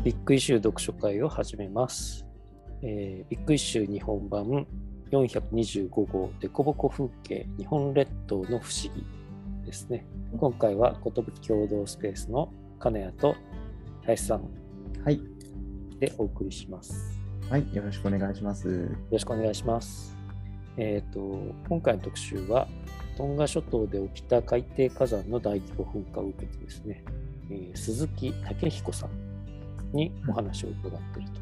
でビッグイシュー読書会を始めます。えービッグイシュー日本版425号デコボコ風景日本列島の不思議ですね。今回は寿共同スペースの金谷と林さんはい。でお送りします。はい。よろしくお願いします。よろしくお願いします。えっ、と、今回の特集は、トンガ諸島で起きた海底火山の大規模噴火を受けてですね、えー鈴木武彦さんにお話を伺っていると。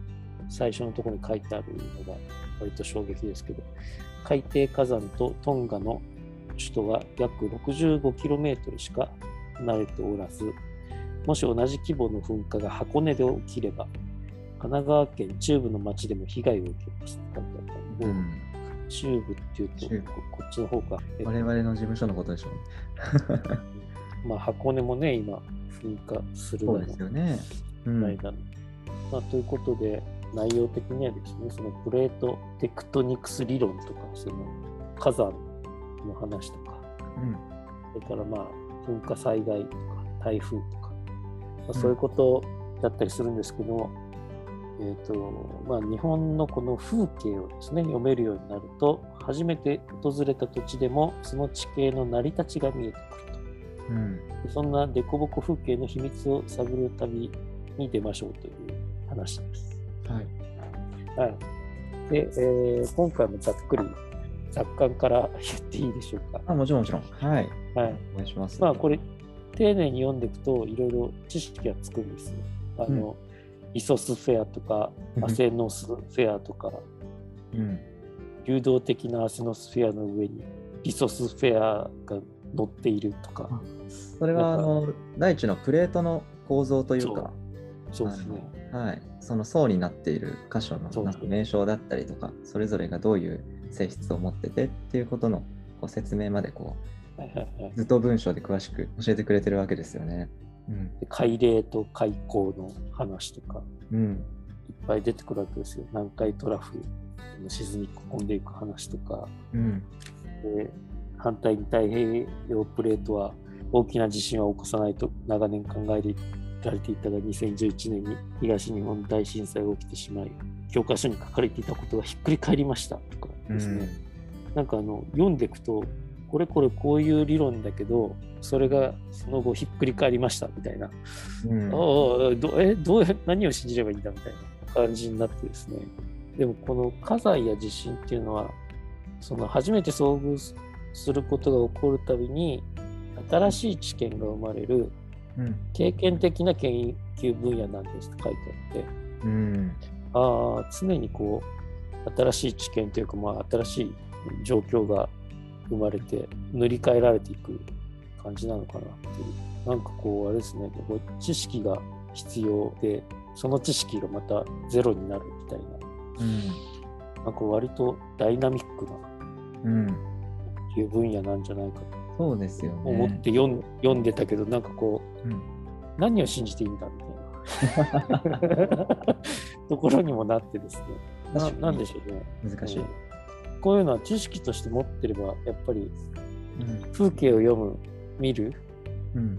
最初のところに書いてあるのが割と衝撃ですけど、海底火山とトンガの首都は約 65km しか離れておらず、もし同じ規模の噴火が箱根で起きれば、神奈川県中部の町でも被害を受けますって書いてあったんで、うん。中部っていうとここっちの方が、え我々の事務所のことでしょう。まあ、箱根もね、今、噴火するそうのですよね。うん。まあ、ということで、内容的にはですね、そのプレートテクトニクス理論とか、その火山の話とか、うん。それからまあ噴火災害とか台風とか、まあ、そういうことだったりするんですけど、えーとまあ、日本のこの風景をですね読めるようになると初めて訪れた土地でもその地形の成り立ちが見えてくるうん。とそんな凸凹風景の秘密を探る旅に出ましょうという話です。はい。はいでえー今回もざっくり雑感から言っていいでしょうか？あ、もちろんもちろん。はい。はいお願いします。まあこれ丁寧に読んでいくといろいろ知識がつくんですよ。あの、イソスフェアとかうんアセノスフェアとかうん。流動的なアセノスフェアの上にリソスフェアが乗っているとかそれは、あの、大地のプレートの構造というか、そうですね。はい。その層になっている箇所のなんか名称だったりとか、それぞれがどういう性質を持っててっていうことのこう説明までこはいはいはい、う、ずっと文章で詳しく教えてくれてるわけですよね。うん。で海嶺と海溝の話とかうん。いっぱい出てくるわけですよ。南海トラフの沈み込んでいく話とかうん。で反対に太平洋プレートは大きな地震は起こさないと長年考えられていたが2011年に東日本大震災が起きてしまい教科書に書かれていたことがひっくり返りました。とかですね、なんかあの読んでいくとこれこれこういう理論だけどそれがその後ひっくり返りました。みたいな、うん。ああどえどう何を信じればいいんだ？みたいな。感じになってですね。でもこの火山や地震っていうのはその初めて遭遇すすることが起こるたびに新しい知見が生まれるうん。経験的な研究分野なんですと書いてあってうん。ああ常にこう新しい知見というかまあ新しい状況が生まれて塗り替えられていく感じなのかなっていうなんかこうあれですねこう知識が必要でその知識がまたゼロになるみたいなうん。なんか割とダイナミックなうん。いう分野なんじゃないかそうですよね。と思って読ん,、読んでたけどなんかこううん。何を信じていいんだみたいな ところにもなってですねな確かになんでしょうね難しい。うんこういうのは知識として持ってればやっぱりうん。風景を読む見るうん。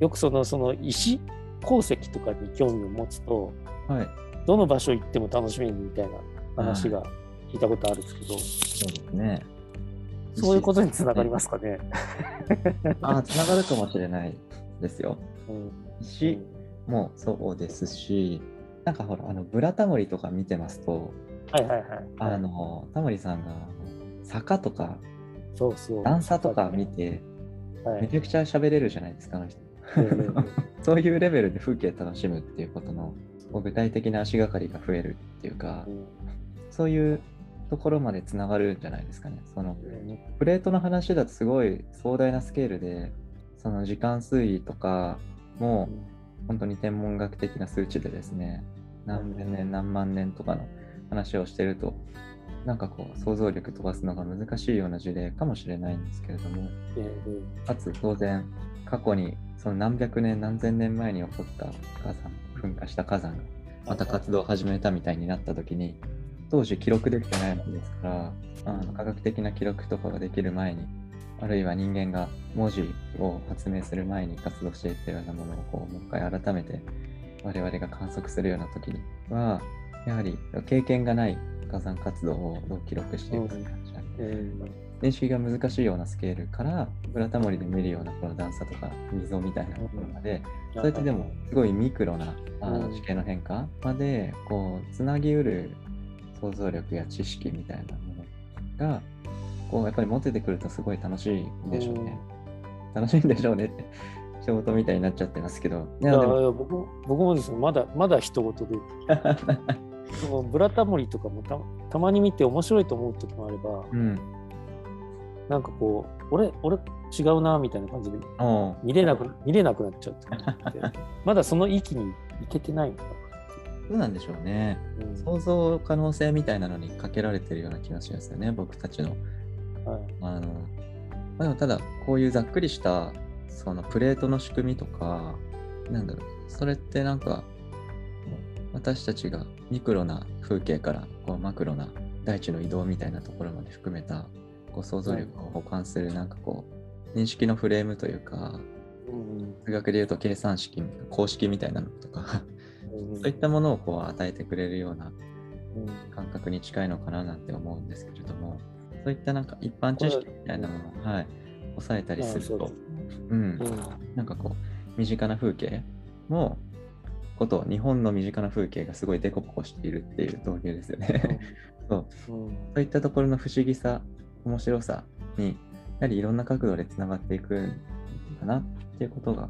よくそのその石鉱石とかに興味を持つとはい。どの場所行っても楽しめるみたいな話が聞いたことあるんですけど、そうですね。そういうことにつながりますかね。ああ、つながるかもしれないですよ。うん石もそうですし、なんかほら、あの、ブラタモリとか見てますと、はいはいはい。あの、タモリさんが、坂とかそうそう。段差とか見て、はいめちゃくちゃ喋れるじゃないですか、あの人。うんうんうん そういうレベルで風景楽しむっていうことの、具体的な足がかりが増えるっていうか、そういうところまでつながるんじゃないですかね。そのプレートの話だとすごい壮大なスケールで、その時間推移とかも本当に天文学的な数値でですね、何千年何万年とかの話をしてると、なんかこう想像力飛ばすのが難しいような事例かもしれないんですけれども、えーかつ当然過去にその何百年何千年前に起こった火山噴火した火山がまた活動を始めたみたいになった時に当時記録できてないものですからあの科学的な記録とかができる前にあるいは人間が文字を発明する前に活動していったようなものをこうもう一回改めて我々が観測するような時には、やはり経験がない火山活動をどう記録していくかって感じなんで、認識が難しいようなスケールからブラタモリで見るようなこの段差とか溝みたいなところまで、そうやってでもすごいミクロなあの地形の変化までこうつなぎうる想像力や知識みたいなものがこうやっぱり持ててくるとすごい楽しいんでしょうね。楽しいんでしょうねって仕事みたいになっちゃってますけど。いやでも僕僕もですね、まだまだ一言で。そのブラタモリとかもたたまに見て面白いと思う時もあれば、うん、なんかこう、俺、俺違うなみたいな感じで見れなく見れなくなっちゃうって まだその域にいけてないのかうなんでしょうね、うん、想像可能性みたいなのにかけられてるような気がしますよね、僕たちの。はい、あのまあ、でもただ、こういうざっくりしたそのプレートの仕組みとか、なんだろう、それってなんか、私たちがミクロな風景からこうマクロな大地の移動みたいなところまで含めたこう想像力を補完するなんかこう認識のフレームというか、数学でいうと計算式公式みたいなのとかそういったものをこう与えてくれるような感覚に近いのかななんて思うんですけれどもそういったなんか一般知識みたいなものを、はい、抑えたりすると、うん、なんかこう身近な風景もこと日本の身近な風景がすごいデコボコしているっていう導入ですよね。そう、そういったところの不思議さ面白さにやはりいろんな角度でつながっていくんだなっていうことが、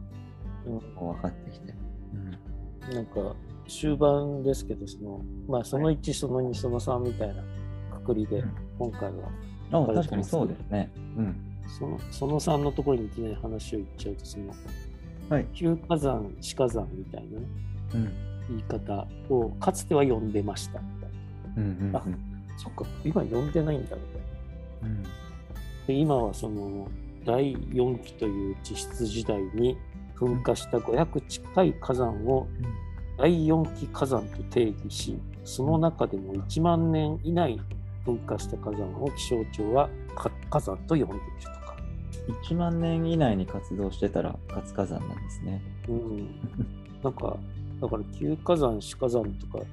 分かってきて、うん、なんか終盤ですけどそのまあその1その2その3みたいなくくりで今回は、あ確かにそうですね、うん、そのその3のところにいきなり話を言っちゃうとその、はい、旧火山死火山みたいなね、うん、言い方をかつては呼んでましたみたいな、うんうんうん、あそっか。今呼んでないんだみたいな。うん、で今はその第4期という地質時代に噴火した500近い火山を第4期火山と定義しその中でも1万年以内に噴火した火山を気象庁は火山と呼んでいるとか。1万年以内に活動してたら活火山なんですね。うん。なんかだから旧火山死火山とか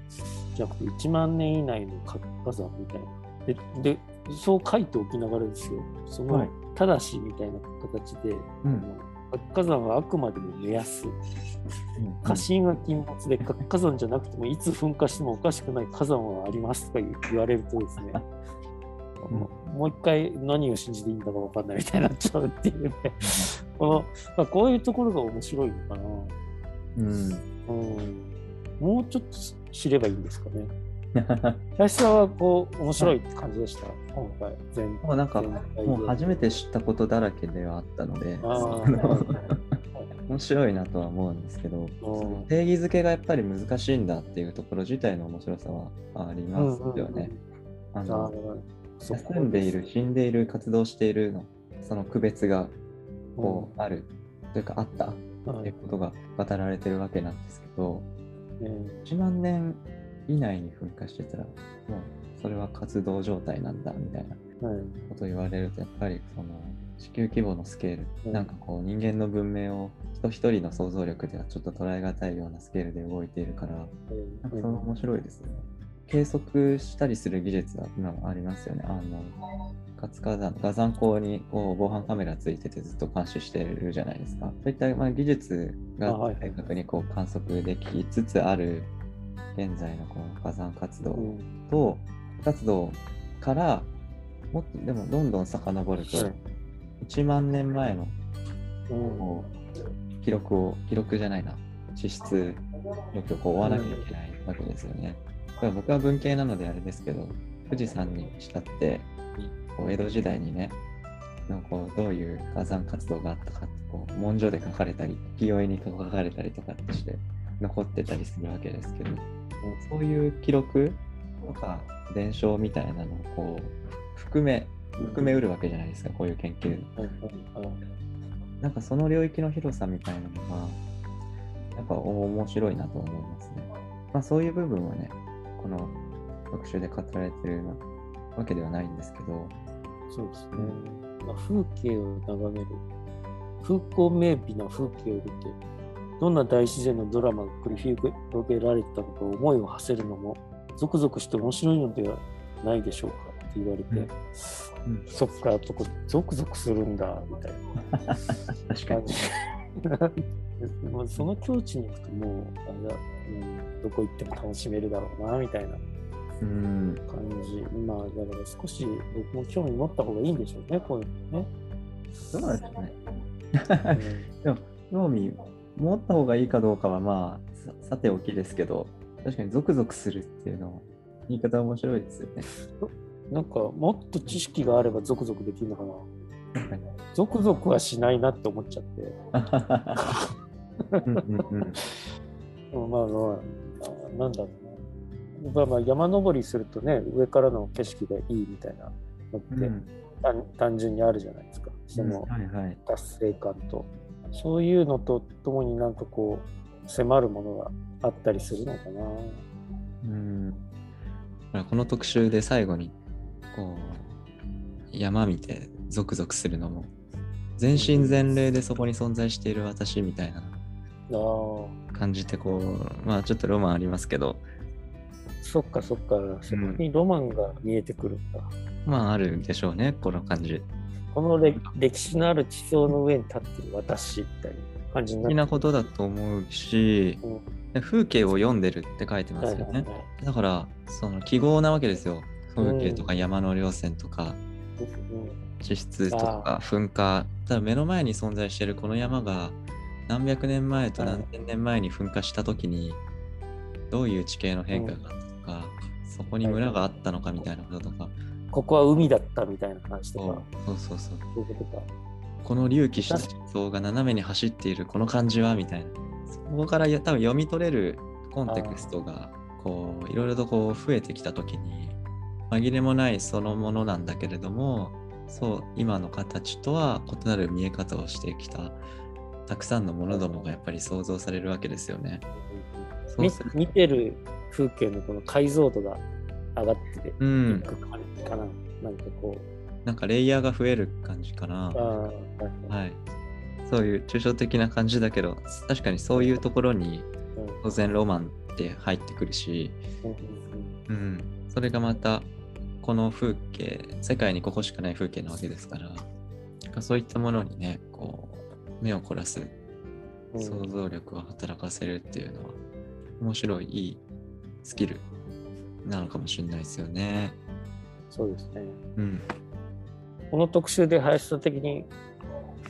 じゃなくて1万年以内の活火山みたいな。ででそう書いておきながらですよ、その、ただしみたいな形で、うん、活火山はあくまでも目安。火心は禁物で、活火山じゃなくても、いつ噴火してもおかしくない火山はありますとか言われるとですね、うん、もう一回何を信じていいんだか分かんないみたいになっちゃうっていうね、このまあ、こういうところが面白いのかな。うん、うん、もうちょっと知ればいいんですかね。林さんはこう面白いって感じでした、はい、今回。全もうなんかもう初めて知ったことだらけではあったので面白いなとは思うんですけど定義づけがやっぱり難しいんだっていうところ自体の面白さはありますよね。あの住んでいる死んでいる活動しているのその区別がこうある、というかあったっていうことが語られてるわけなんですけど、1万年以内に噴火してたら、もうそれは活動状態なんだみたいなことを言われると、やっぱりその地球規模のスケール、うん、なんかこう人間の文明を人一人の想像力ではちょっと捉え難いようなスケールで動いているから、なんかそれ面白いですよね。計測したりする技術は今もありますよね。あの活火山、火山口にこう防犯カメラついててずっと監視してるじゃないですか。そういったまあ技術が正確にこう観測できつつある現在のこの火山活動と、活動からもっとでもどんどん遡ると、1万年前の記録を記録じゃないな。地質の記録を追わなきゃいけないわけですよね。これ僕は文系なのであれですけど富士山にしたってこう江戸時代にねのこうどういう火山活動があったかってこう文書で書かれたり清いに書かれたりとかってして残ってたりするわけですけどそういう記録とか伝承みたいなのをこう含め含めうるわけじゃないですかこういう研究。なんかその領域の広さみたいなのがやっぱ面白いなと思いますね。まあそういう部分はねこの特集で語られてるなわけではないんですけど。そうですね。まあ、風景を眺める風光明媚な風景を見てどんな大自然のドラマが繰り広げられたのか思いを馳せるのもゾクゾクして面白いのではないでしょうかって言われて、うん、そっかとこゾクゾクするんだみたいな。確かに。その境地に行くともうあれだ、うん、どこ行っても楽しめるだろうなみたいな。感じ、うん、まあだから少し僕も興味持った方がいいんでしょうねこういうのね。そうなんですね、でも興味持った方がいいかどうかはまあさておきですけど確かにゾクゾクするっていうのは言い方面白いですよね。なんかもっと知識があればゾクゾクできるのかな。ゾクゾクはしないなって思っちゃって。まあまあ、なんだろうな。まあ、まあ山登りするとね、上からの景色がいいみたいなのって、うん、単純にあるじゃないですか。その達成感と。そういうのとともになんかこう、迫るものがあったりするのかな。うん。この特集で最後にこう山見てゾクゾクするのも全身全霊でそこに存在している私みたいな。感じてこうまあちょっとロマンありますけど。そっかそっか。そこにロマンが見えてくるんだ、うん、まああるでしょうねこの感じこの歴史のある地層の上に立ってる私みたいな感じにななことだと思うし、うん、風景を読んでるって書いてますよね、だからその記号なわけですよ。風景とか山の稜線とか、地質とか噴火。ただ目の前に存在しているこの山が何百年前と何千年前に噴火した時にどういう地形の変化があったとか、そこに村があったのかみたいなこととか、ここは海だったみたいな話とかそうそうそう。そういうことか。この隆起した地層が斜めに走っているこの感じはみたいな。そこから多分読み取れるコンテクストがこういろいろとこう増えてきた時に紛れもないそのものなんだけれどもそう今の形とは異なる見え方をしてきたたくさんのものどもがやっぱり想像されるわけですよね。見てる風景のこの解像度が上がっていく感じかな、うん、なんかこう。なんかレイヤーが増える感じかな。はい、はい、そういう抽象的な感じだけど確かにそういうところに当然ロマンって入ってくるし、うん、それがまたこの風景世界にここしかない風景なわけですからそういったものにねこう目を凝らす想像力を働かせるっていうのは面白いいいスキルなのかもしれないですよね。そうですね。うん。この特集で林さん的に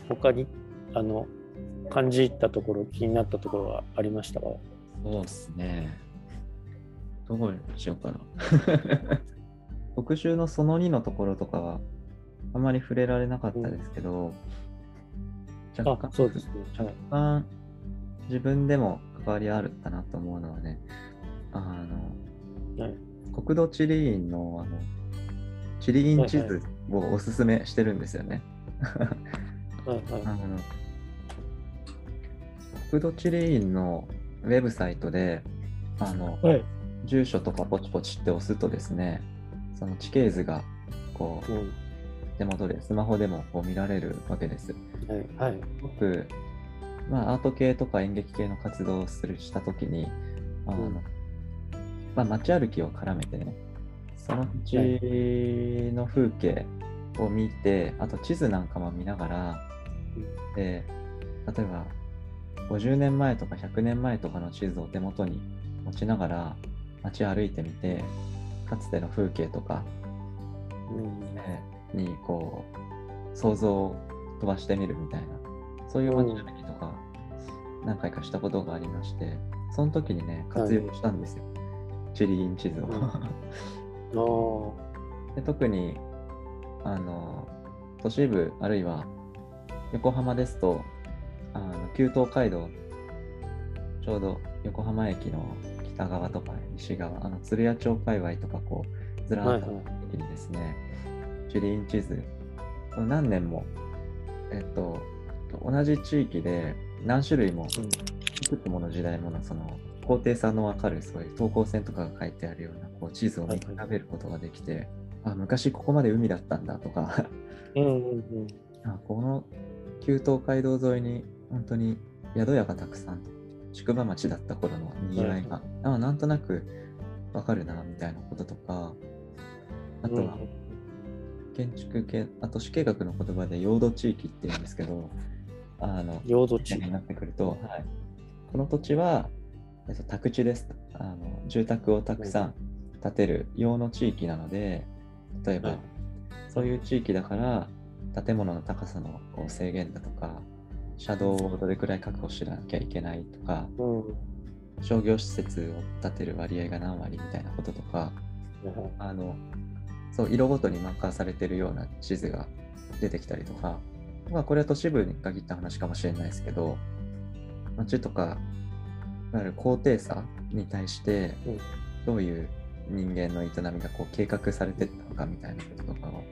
他にあの感じたところ気になったところはありましたか？そうですね。どうしようかな。特集のその2のところとかはあまり触れられなかったですけど、うん、若干そうですね、若干自分でも関わりあるかなと思うのはね、あの、はい、国土地理院のあの地理院地図をおすすめしてるんですよね。はいはい、あの国土地理院のウェブサイトで、あの、はい、住所とかポチポチって押すとですね、その地形図がこう、うん、手元でスマホでもこう見られるわけです。はい、はい、僕、まあ、アート系とか演劇系の活動をするしたときに、あの、うん、まあ、街歩きを絡めてね、その土地の風景を見て、あと地図なんかも見ながら、で、例えば50年前とか100年前とかの地図を手元に持ちながら街歩いてみて、かつての風景とか、うん、にこう想像を飛ばしてみるみたいなそういう街歩きとか何回かしたことがありまして、その時にね活用したんですよ、はい、チリイン地図を。で特にあの都市部あるいは横浜ですとあの旧東海道ちょうど横浜駅の北側とか西側、あの鶴屋町界隈とかこうずらっと時にですね、地理院地図、何年も、えっと、同じ地域で何種類も、いくつもの時代ものその高低差の分かるそういう等高線とかが書いてあるようなこう地図を見比べることができて、はいはい、あ昔ここまで海だったんだとか。うんうん、うん、あこの旧東海道沿いに本当に宿屋がたくさん宿場町だった頃のにぎわいが、あなんとなくわかるなみたいなこととかあとは建築系あと主計学の言葉で用土地域って言うんですけどあの領土地。になってくると、はい、この土地は、えっと、宅地です。あの住宅をたくさん建てる用の地域なので例えば、そういう地域だから建物の高さのこう制限だとか車道をどれくらい確保しなきゃいけないとか、うん。商業施設を建てる割合が何割みたいなこととかあのそう色ごとにマーカーされてるような地図が出てきたりとか、まあ、これは都市部に限った話かもしれないですけど街とかいわゆる高低差に対してどういう人間の営みがこう計画されてったのかみたいなこととかを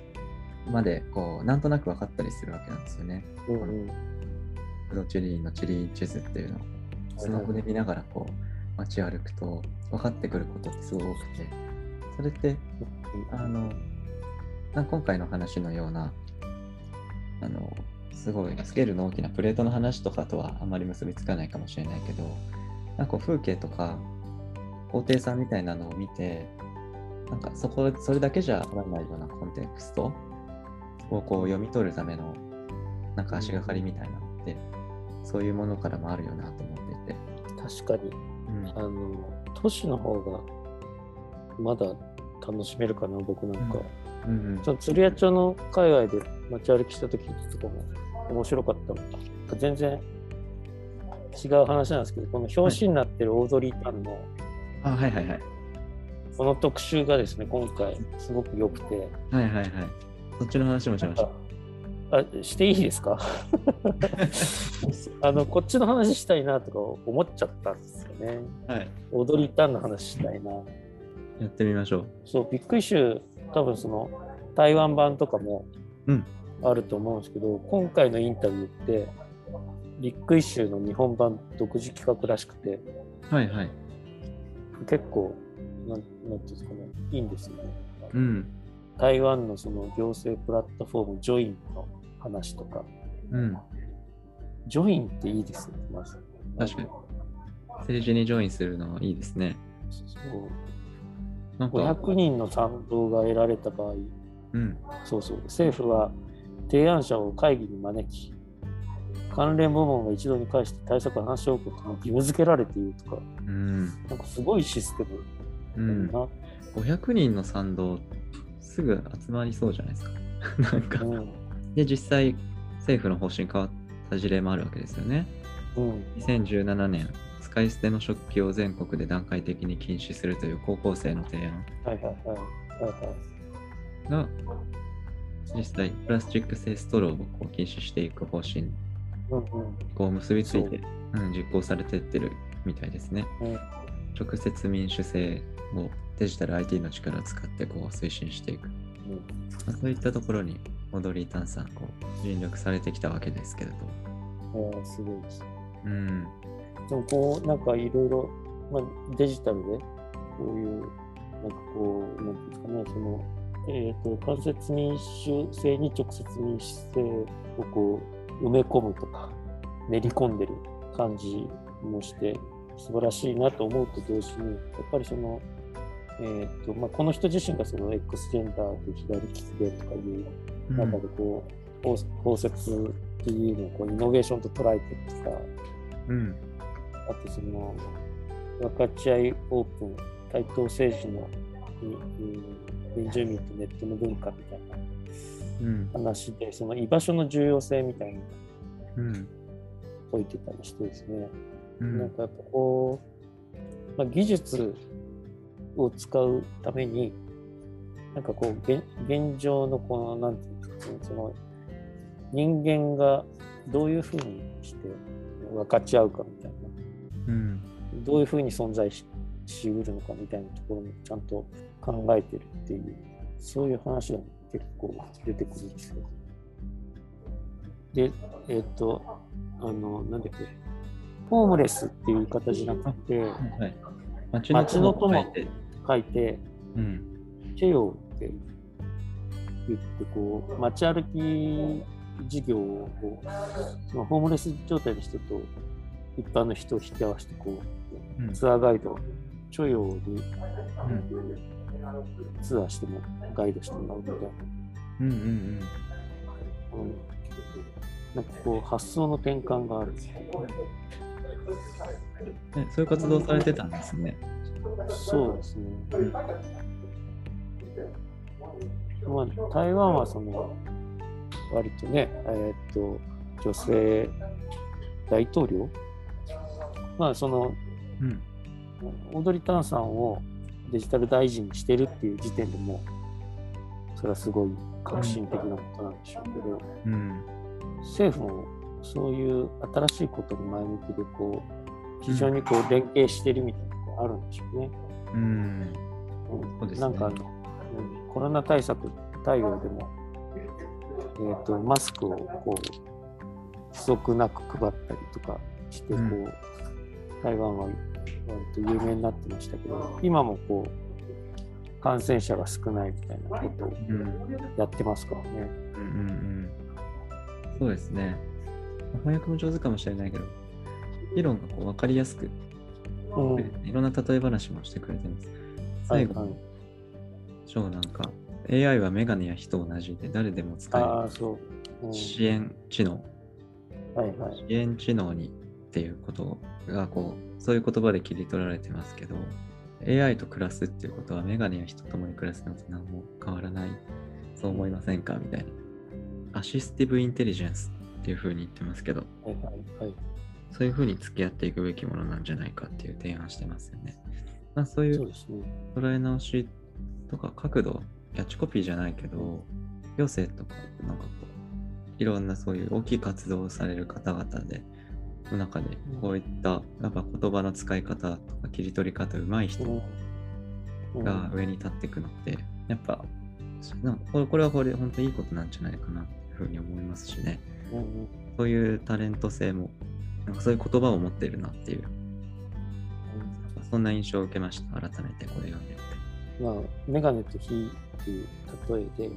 までこうなんとなく分かったりするわけなんですよね。うんうん。プロチリーンのチリーン地図っていうのをスマホで見ながらこう街歩くと分かってくることってすごく多くてそれってあのな今回の話のようなあのすごいスケールの大きなプレートの話とかとはあまり結びつかないかもしれないけどなんか風景とか高低差みたいなのを見てなんかそこそれだけじゃわからないようなコンテクストをこう読み取るためのなんか足がかりみたいなのってそういうものからもあるよなと思っていて。確かに、うんあの、都市の方がまだ楽しめるかな、僕なんか。うんその鶴屋町の海外で街歩きした時とかも面白かったの。全然違う話なんですけど、この表紙になってるオードリー・タンのあはいはいはい。この特集がですね、今回すごく良くて、はいはいはい。そっちの話もしました。あしていいですか？あのこっちの話したいなとか思っちゃったんですよね。はい。踊りたんの話したいな。やってみましょう。そう、ビッグイシュー、多分その台湾版とかもうんあると思うんですけど、今回のインタビューって、ビッグイシューの日本版独自企画らしくて、はいはい。結構、なんなんていうんですかね、いいんですよね。うん。台湾のその行政プラットフォーム、ジョインの話とか、うん。ジョインっていいですね、まず。確かに政治にジョインするのいいですね。そうなんか、500人の賛同が得られた場合、うん。そうそう、政府は提案者を会議に招き、関連部門が一度に返して対策を話し合うことも義務付けられているとか、うん。なんかすごいシステうん。ムだな。500人の賛同、すぐ集まりそうじゃないですか。なんか、うん。で、実際、政府の方針変わった事例もあるわけですよね。うん。2017年、使い捨ての食器を全国で段階的に禁止するという高校生の提案はいはいはい。はいはい。が、実際、プラスチック製ストローをこう禁止していく方針うんうん。こう結びついて、うん、実行されてってるみたいですね。うん直接民主制をデジタル IT の力を使ってこう推進していく。うんまあそういったところにオードリー・タンさんこう尽力されてきたわけですけれど。えーすごいです。うん。でもこう、なんかいろいろ、まあ、デジタルで、こういう、なんかこう、なんていうんですかね、その、えっ、と、間接民主制に直接民主制をこう、埋め込むとか、練り込んでる感じもして、素晴らしいなと思うと同時に、やっぱりその、えっ、と、まあ、この人自身がその X ジェンダーで左利きでとかいううん中でこう、包包摂っていうのをこうイノベーションと捉えてるとか、うん。あとその、分かち合いオープン、対等政治の、うんうん原住民とネットの文化みたいなうん。話で、その居場所の重要性みたいなのをうん。解いてたりしてですね、うん。なんかやっぱこう、まあ、技術を使うために、なんかこう、現現状のこの、なんていうんですかね、その、人間がどういうふうにして分かち合うかみたいな。うん。どういうふうに存在ししうるのかみたいなところもちゃんと考えてるっていう、そういう話が結構出てくるんですよ。で、えっ、と、あの、なんだっけ、ホームレスっていう言い方じゃなくて、はい。街街の友書いて書いて、うん。チェヨって言って、こう、街歩き事業をこう、そのホームレス状態の人と一般の人を引き合わせてこう、うん、ツアーガイド著用に、うん、ツアーしてもガイドしてもらうみたいな。うんうんうんうんなんかこう発想の転換がある。ね、そういう活動されてたんですね。そうですね。うん、まあ、台湾はその割とね、えー、っと女性大統領？まあその、うん、オードリー・タンさんをデジタル大臣にしてるっていう時点でもそれはすごい革新的なことなんでしょうけど、うん、政府もそういう新しいことに前向きでこう非常にこう連携してるみたいなところあるんでしょうね。うん、うん、なんかコロナ対策対応でも、えーと、マスクをこう不足なく配ったりとかしてこう、うん、台湾は割と有名になってましたけど今もこう感染者が少ないみたいなことをやってますからね。うんうんうん。そうですね。翻訳も上手かもしれないけど、議論がこう分かりやすく、うん、いろんな例え話もしてくれてます。最後、はい。はい、章なんか、AI はメガネや人同じで誰でも使える、う。ん、支援知能、はいはい、支援知能にっていうことがこうそういう言葉で切り取られてますけど AI と暮らすっていうことはメガネや人ともに暮らすのと何も変わらない。そう思いませんか？みたいな。アシスティブインテリジェンスっていうふうに言ってますけど、はいはいはい、そういうふうに付き合っていくべきものなんじゃないかっていう提案してますよね。まあ、そういう捉え直しとか角度、キャッチコピーじゃないけど、余生とか、なんかこう、いろんなそういう大きい活動をされる方々で、の中でこういったやっぱ言葉の使い方とか切り取り方うまい人が上に立っていくのってやっぱこれはこれ本当にいいことなんじゃないかなふうに思いますしね、うんうん、そういうタレント性もなんかそういう言葉を持っているなっていう、うん、そんな印象を受けました改めてこれ読んでみて。まあ、メガネと火っていう例えで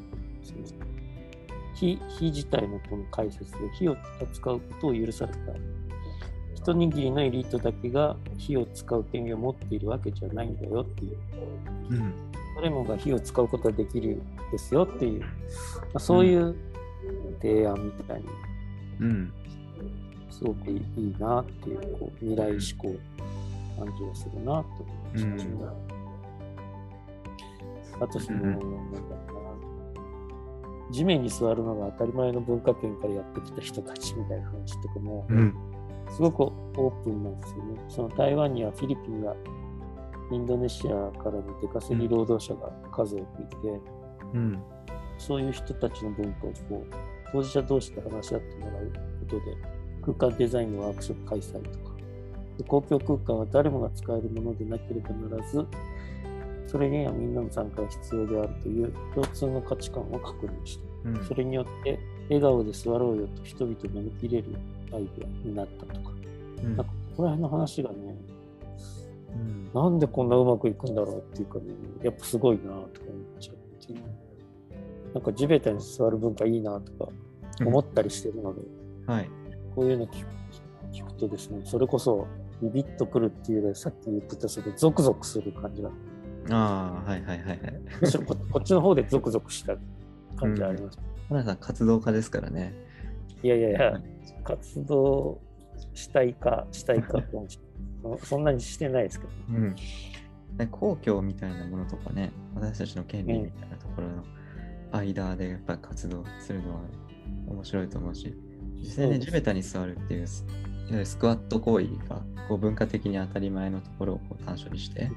火火自体のこの解説で火を扱うことを許された一握りのエリートだけが火を使う権利を持っているわけじゃないんだよっていう、うん、誰もが火を使うことができるですよっていう、まあ、そういう提案みたいに、うん、すごくいいなっていうこう未来志向感じがするなと思いました、うん、あとその、うん、地面に座るのが当たり前の文化圏からやってきた人たちみたいな話とかも、うん、すごくオープンなんですよね。その台湾にはフィリピンやインドネシアからの出稼ぎ労働者が数多くいて、うん、そういう人たちの文化をこう当事者同士で話し合ってもらうことで空間デザインのワークショップ開催とかで公共空間は誰もが使えるものでなければならずそれにはみんなの参加が必要であるという共通の価値観を確認した、うん、それによって笑顔で座ろうよと人々に見切れるアイデアになったとか、うん、なんかここら辺の話がね、うん、なんでこんなうまくいくんだろうっていうかねやっぱすごいなとか思っちゃうっていう。なんか地べたに座る文化いいなとか思ったりしてるので、うん、はい、こういうの聞く聞くとですね、それこそビビッとくるっていうよりさっき言ってたそれゾクゾクする感じが。ああ、はいはいはいはい。ここっちの方でゾクゾクした感じがあります。花、うん、さん活動家ですからね。いやいやいや、活動したいかしたいか そんなにしてないですけど、ね、うん。公共みたいなものとかね、私たちの権利みたいなところの、うん間でやっぱ活動するのは面白いと思うし、実際ね、地べたに座るっていう、スクワット行為がこう文化的に当たり前のところをこう短所にして、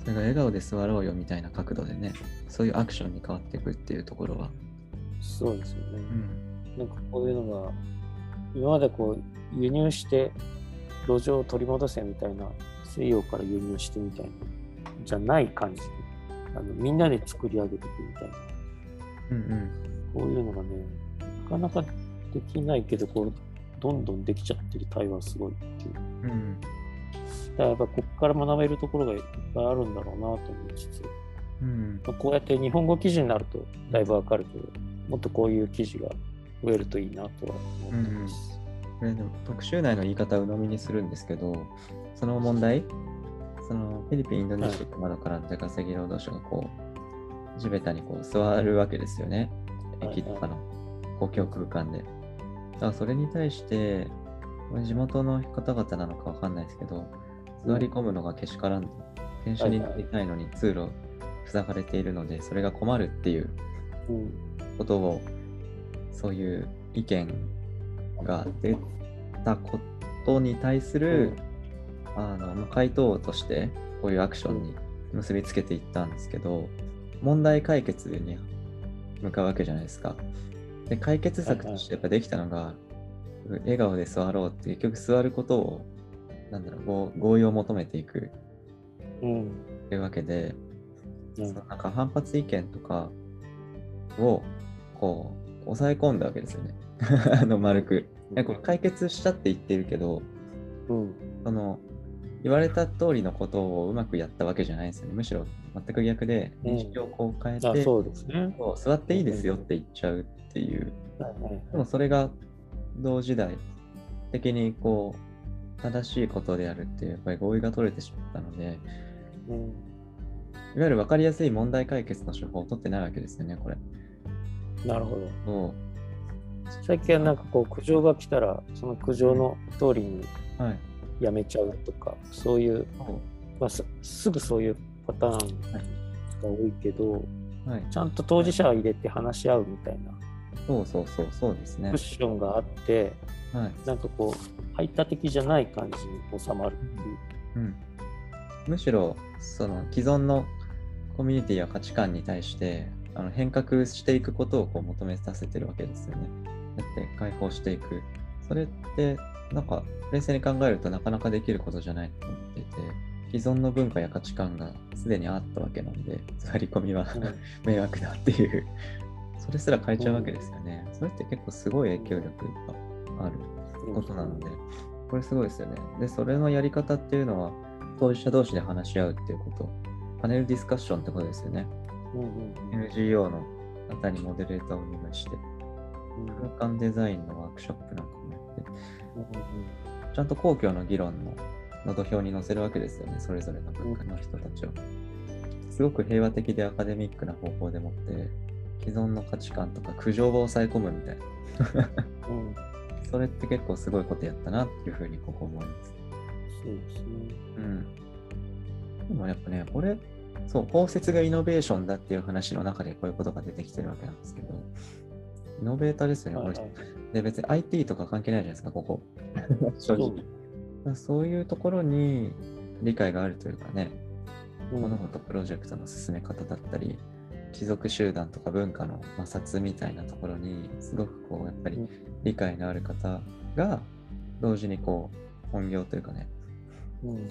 それが笑顔で座ろうよみたいな角度でね、そういうアクションに変わっていくっていうところは。そうですよね。うん、なんかこういうのが、今までこう輸入して路上を取り戻せみたいな、西洋から輸入してみたいな、じゃない感じ。で、あのみんなで作り上げていくみたいな。うんうん、こういうのがね、なかなかできないけど、こうどんどんできちゃってる台湾すごいっていう。うん、だからやっぱここから学べるところがいっぱいあるんだろうなと思いつつ、うん。まあ、こうやって日本語記事になるとだいぶわかるけど、もっとこういう記事が増えるといいなとは思ってます。うんうんこれでも特集内の言い方を鵜呑みにするんですけど、その問題、そのフィリピン、インドネシアとか窓から出稼ぎ労働者がこう、地べたにこう座るわけですよね。駅とかの公共空間で。だからそれに対して、地元の方々なのかわかんないですけど、座り込むのがけしからんと。電車に乗りたいのに通路塞がれているので、それが困るっていううん。ことを、そういう意見が出たことに対する、あのまあ回答としてこういうアクションに結びつけていったんですけど、問題解決に向かうわけじゃないですか。で解決策としてやっぱできたのが、笑顔で座ろうって結局座ることをなんだろう合合意を求めていくうん。というわけで、うんそのなんか反発意見とかをこう抑え込んだわけですよね。あの丸く。これ解決したって言ってるけど、うん。その言われた通りのことをうまくやったわけじゃないんですよね。むしろ全く逆でうん認識をこう変えて、うですね。そう座っていいですよって言っちゃうっていう。でもそれが同時代的にこう正しいことであるっていうやっぱり合意が取れてしまったので、うん。いわゆる分かりやすい問題解決の手法を取ってないわけですよね、これ。なるほど。そ最近はなんかこう苦情が来たらその苦情の通りにう。はい。やめちゃうとかそういう、まあ、すすぐそういうパターンが多いけどはい。ちゃんと当事者を入れて話し合うみたいなそうそうそう、そうですねクッ。ションがあってはい。なんかこう排他的じゃない感じに収まるっていう。うん。むしろ、その既存のコミュニティや価値観に対してあの変革していくことをこう求めさせてるわけですよね。だって解放していく。それって、なんか冷静に考えるとなかなかできることじゃないと思っていて、既存の文化や価値観がすでにあったわけなんで、座り込みは 迷惑だっていう、それすら変えちゃうわけですよね。それって結構すごい影響力があることなので、これすごいですよね。で、それのやり方っていうのは、当事者同士で話し合うっていうこと、パネルディスカッションってことですよね。うんうんうん NGO の方にモデレーターをお願いして、うん空間デザインのワークショップなんかもやって、うんちゃんと公共の議論のの土俵に乗せるわけですよね、それぞれの文化の人たちを。すごく平和的でアカデミックな方法でもって、既存の価値観とか苦情を抑え込むみたいな。うんそれって結構すごいことやったなっていうふうにここ思います。そうですね。うん。でもやっぱね、これ、そう、包摂がイノベーションだっていう話の中でこういうことが出てきてるわけなんですけど、イノベーターですよね、これ。はいはいで、別に IT とか関係ないじゃないですか、ここ。正直。そういうところに理解があるというかね、うん物事プロジェクトの進め方だったり、貴族集団とか文化の摩擦みたいなところに、すごくこう、やっぱりうん理解のある方が、同時にこう、本業というかね、うん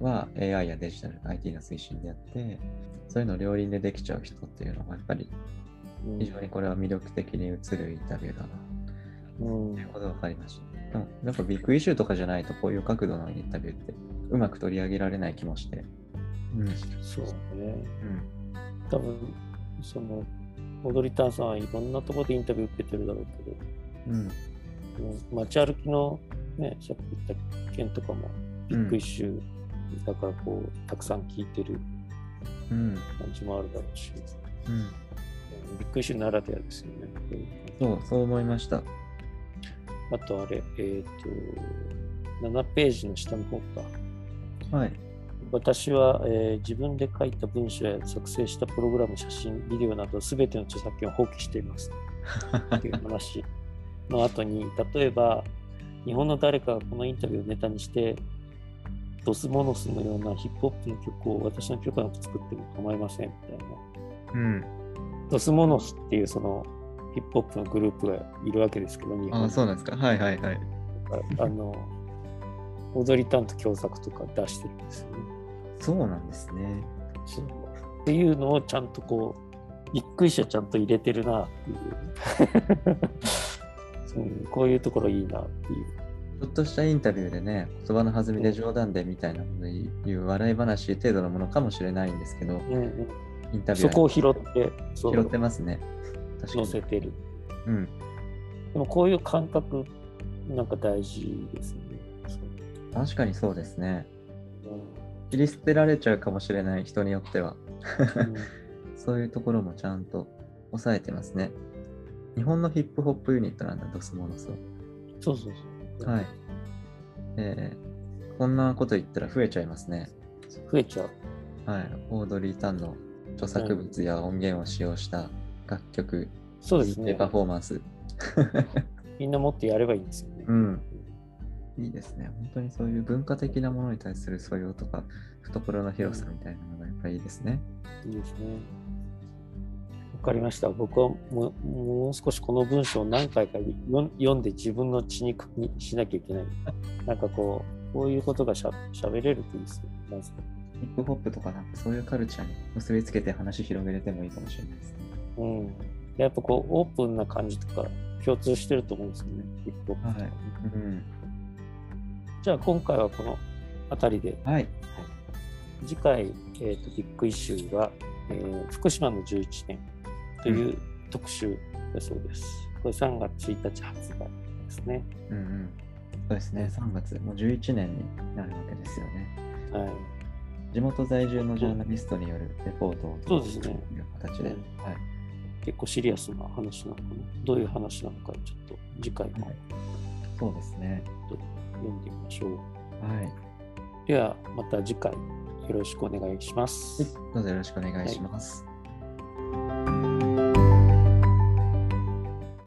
は AI やデジタル、IT の推進でやって、そういうのを両輪でできちゃう人っていうのが、やっぱりうん非常にこれは魅力的に映るインタビューだな、うんということが分かりました。でも、なんかビッグイシューとかじゃないと、こういう角度のインタビューってうまく取り上げられない気もして。うん。そうね。うん。多分その踊りたんさんはいろんなところでインタビュー受けてるだろうけど、うん。うん街歩きのね、さっき言った件とかもビッグイシューだからこう、たくさん聞いてるうん。感じもあるだろうし、うん。うんビッグイシューならではですよね。そう、そう思いました。あとあれ、えっ、と、7ページの下の方か。はい。私は、えー自分で書いた文章や作成したプログラム、写真、ビデオなどすべての著作権を放棄しています。っていう話の後に、例えば、日本の誰かがこのインタビューをネタにして、ドスモノスのようなヒップホップの曲を私の許可なく作っても構いませんみたいな。うん。ドスモノスっていうそのヒップホップのグループがいるわけですけど、日本あ、そうなんですか。はいはいはい。あの、踊り担当共作とか出してるんですよね。そうなんですね。そうっていうのをちゃんとこう、びっくりしたちゃんと入れてるなっていう。うんこういうところいいなっていう。ちょっとしたインタビューでね、言葉の弾みで冗談でみたいなこという笑い話程度のものかもしれないんですけど、うんうんインタビューそこを拾って、拾ってますね。確かに。載せてる。うん。でもこういう感覚なんか大事ですね。確かにそうですね。切り捨てられちゃうかもしれない人によっては。うん そういうところもちゃんと抑えてますね。日本のヒップホップユニットなんだ、ドスモノスは。そうそうそう。はい。えーこんなこと言ったら増えちゃいますね。増えちゃう。はい。オードリー・タンの著作物や音源を使用した楽曲、そうですねパ。フォーマンス。みんなもっとやればいいんですよね。うん。いいですね。本当にそういう文化的なものに対する素養とか、懐の広さみたいなのがやっぱりいいですね。いいですね。わかりました。僕はもうもう少しこの文章を何回か読読んで自分の血肉にしなきゃいけない。なんかこう、こういうことがしゃ喋れるといいですね。まず。ヒップホップとかなんかそういうカルチャーに結びつけて話広げれてもいいかもしれないですね。うん。やっぱこう、オープンな感じとか共通してると思うんですよね。ヒップホップとかはい。うん。じゃあ今回はこの辺りで、はい。次回、えー、とビッグイシューが、えー福島の11年という特集だそうです。これ3月1日発売ですね。うんうん。そうですね。3月、もう11年になるわけですよね。はい。地元在住のジャーナリストによるレポートをそうですねという形で。うんはい。結構シリアスな話なのかな。どういう話なのか、ちょっと次回もはいそうですね。読んでみましょう。はい。では、また次回よろしくお願いします。どうぞよろしくお願いします。